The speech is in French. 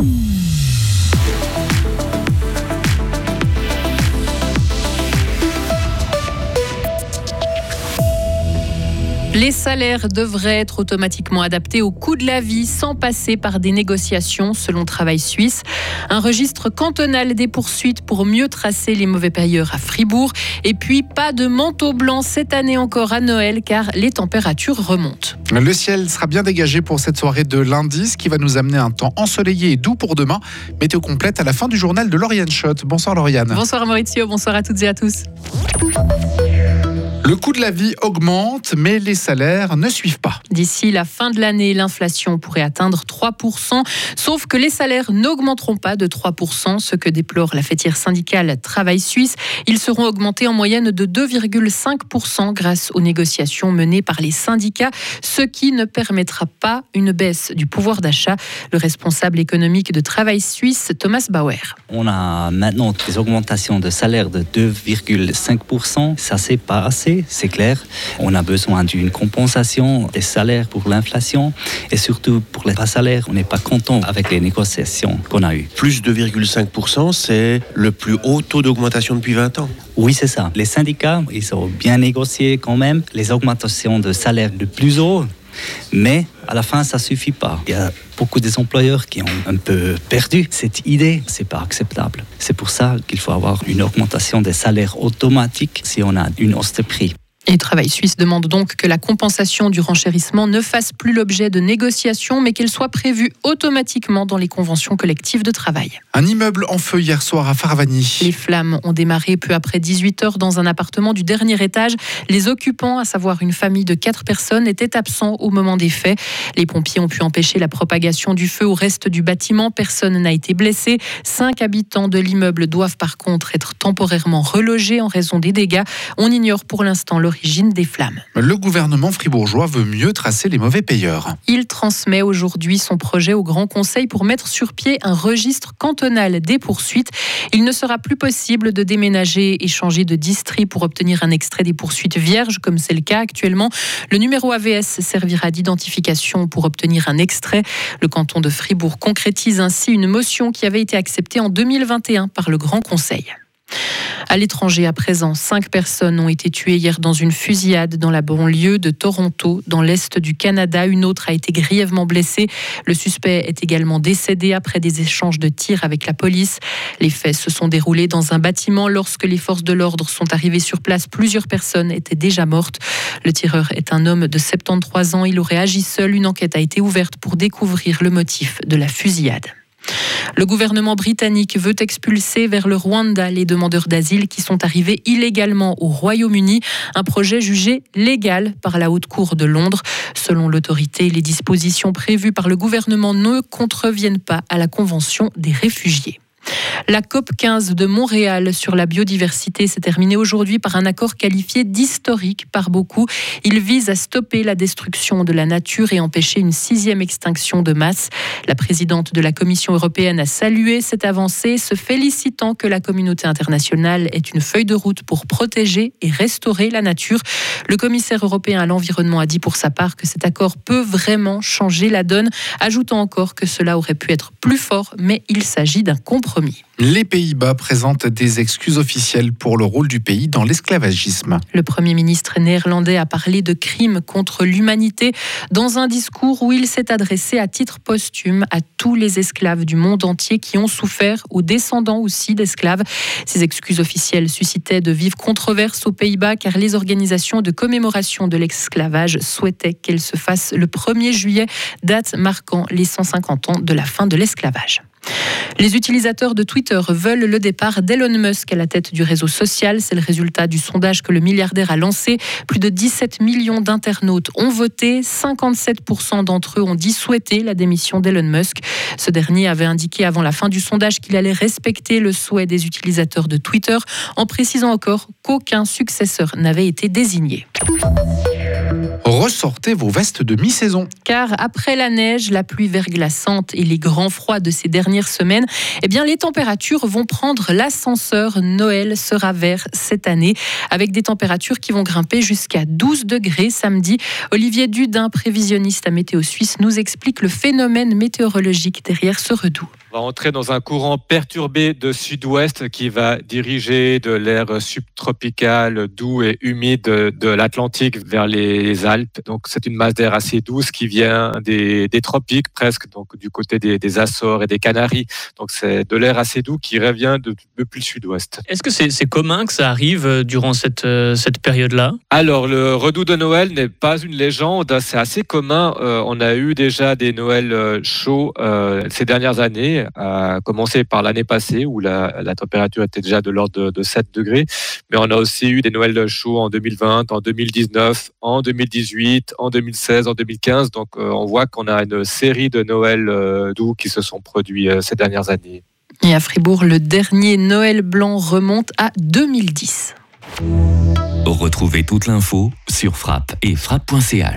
Mm. Les salaires devraient être automatiquement adaptés au coût de la vie sans passer par des négociations selon Travail Suisse. Un registre cantonal des poursuites pour mieux tracer les mauvais payeurs à Fribourg. Et puis pas de manteau blanc cette année encore à Noël car les températures remontent. Le ciel sera bien dégagé pour cette soirée de lundi, ce qui va nous amener un temps ensoleillé et doux pour demain. Météo complète à la fin du journal de Lauriane Schott. Bonsoir Lauriane. Bonsoir Maurizio, bonsoir à toutes et à tous. Le coût de la vie augmente, mais les salaires ne suivent pas. D'ici la fin de l'année, l'inflation pourrait atteindre 3%, sauf que les salaires n'augmenteront pas de 3%, ce que déplore la fêtière syndicale Travail Suisse. Ils seront augmentés en moyenne de 2,5% grâce aux négociations menées par les syndicats, ce qui ne permettra pas une baisse du pouvoir d'achat. Le responsable économique de Travail Suisse, Thomas Bauer. On a maintenant des augmentations de salaire de 2,5%. Ça, c'est pas assez c'est clair. On a besoin d'une compensation des salaires pour l'inflation et surtout pour les bas salaires. On n'est pas content avec les négociations qu'on a eues. Plus de 2,5%, c'est le plus haut taux d'augmentation depuis 20 ans. Oui, c'est ça. Les syndicats, ils ont bien négocié quand même les augmentations de salaire de plus haut. Mais à la fin, ça suffit pas. Il y a beaucoup des employeurs qui ont un peu perdu cette idée. C'est pas acceptable. C'est pour ça qu'il faut avoir une augmentation des salaires automatiques si on a une hausse de prix. Et Travail Suisse demande donc que la compensation du renchérissement ne fasse plus l'objet de négociations, mais qu'elle soit prévue automatiquement dans les conventions collectives de travail. Un immeuble en feu hier soir à Faravani. Les flammes ont démarré peu après 18 heures dans un appartement du dernier étage. Les occupants, à savoir une famille de quatre personnes, étaient absents au moment des faits. Les pompiers ont pu empêcher la propagation du feu au reste du bâtiment. Personne n'a été blessé. Cinq habitants de l'immeuble doivent par contre être temporairement relogés en raison des dégâts. On ignore pour l'instant l'origine des flammes. Le gouvernement fribourgeois veut mieux tracer les mauvais payeurs. Il transmet aujourd'hui son projet au Grand Conseil pour mettre sur pied un registre cantonal des poursuites. Il ne sera plus possible de déménager et changer de district pour obtenir un extrait des poursuites vierges, comme c'est le cas actuellement. Le numéro AVS servira d'identification pour obtenir un extrait. Le canton de Fribourg concrétise ainsi une motion qui avait été acceptée en 2021 par le Grand Conseil. À l'étranger, à présent, cinq personnes ont été tuées hier dans une fusillade dans la banlieue de Toronto, dans l'est du Canada. Une autre a été grièvement blessée. Le suspect est également décédé après des échanges de tirs avec la police. Les faits se sont déroulés dans un bâtiment. Lorsque les forces de l'ordre sont arrivées sur place, plusieurs personnes étaient déjà mortes. Le tireur est un homme de 73 ans. Il aurait agi seul. Une enquête a été ouverte pour découvrir le motif de la fusillade. Le gouvernement britannique veut expulser vers le Rwanda les demandeurs d'asile qui sont arrivés illégalement au Royaume-Uni, un projet jugé légal par la Haute Cour de Londres. Selon l'autorité, les dispositions prévues par le gouvernement ne contreviennent pas à la Convention des réfugiés. La COP 15 de Montréal sur la biodiversité s'est terminée aujourd'hui par un accord qualifié d'historique par beaucoup. Il vise à stopper la destruction de la nature et empêcher une sixième extinction de masse. La présidente de la Commission européenne a salué cette avancée, se félicitant que la communauté internationale ait une feuille de route pour protéger et restaurer la nature. Le commissaire européen à l'environnement a dit pour sa part que cet accord peut vraiment changer la donne, ajoutant encore que cela aurait pu être plus fort, mais il s'agit d'un compromis. Les Pays-Bas présentent des excuses officielles pour le rôle du pays dans l'esclavagisme. Le Premier ministre néerlandais a parlé de crimes contre l'humanité dans un discours où il s'est adressé à titre posthume à tous les esclaves du monde entier qui ont souffert, aux descendants aussi d'esclaves. Ces excuses officielles suscitaient de vives controverses aux Pays-Bas car les organisations de commémoration de l'esclavage souhaitaient qu'elles se fassent le 1er juillet, date marquant les 150 ans de la fin de l'esclavage. Les utilisateurs de Twitter veulent le départ d'Elon Musk à la tête du réseau social. C'est le résultat du sondage que le milliardaire a lancé. Plus de 17 millions d'internautes ont voté. 57% d'entre eux ont dit la démission d'Elon Musk. Ce dernier avait indiqué avant la fin du sondage qu'il allait respecter le souhait des utilisateurs de Twitter, en précisant encore qu'aucun successeur n'avait été désigné. Ressortez vos vestes de mi-saison. Car après la neige, la pluie verglaçante et les grands froids de ces dernières semaines, eh bien les températures vont prendre l'ascenseur. Noël sera vert cette année avec des températures qui vont grimper jusqu'à 12 degrés samedi. Olivier Dudin, prévisionniste à Météo Suisse, nous explique le phénomène météorologique derrière ce redout. On va entrer dans un courant perturbé de sud-ouest qui va diriger de l'air subtropical doux et humide de l'Atlantique vers les Alpes. Donc c'est une masse d'air assez douce qui vient des, tropiques presque, donc du côté des, Açores et des Canaries. Donc c'est de l'air assez doux qui revient de, depuis le sud-ouest. Est-ce que c'est commun que ça arrive euh, durant cette, euh, cette période-là? Alors le redout de Noël n'est pas une légende, c'est assez commun. Euh, on a eu déjà des Noëls chauds ces dernières années à commencer par l'année passée où la, température était déjà de l'ordre de, 7 degrés. Mais on a aussi eu des Noëls chauds en 2020, en 2019, en 2018, en 2016, en 2015. Donc euh, on voit qu'on a une série de Noëls euh, doux qui se sont produits euh, ces dernières années. Et à Fribourg, le dernier Noël blanc remonte à 2010. Retrouvez toute l'info sur frappe et frappe.ch.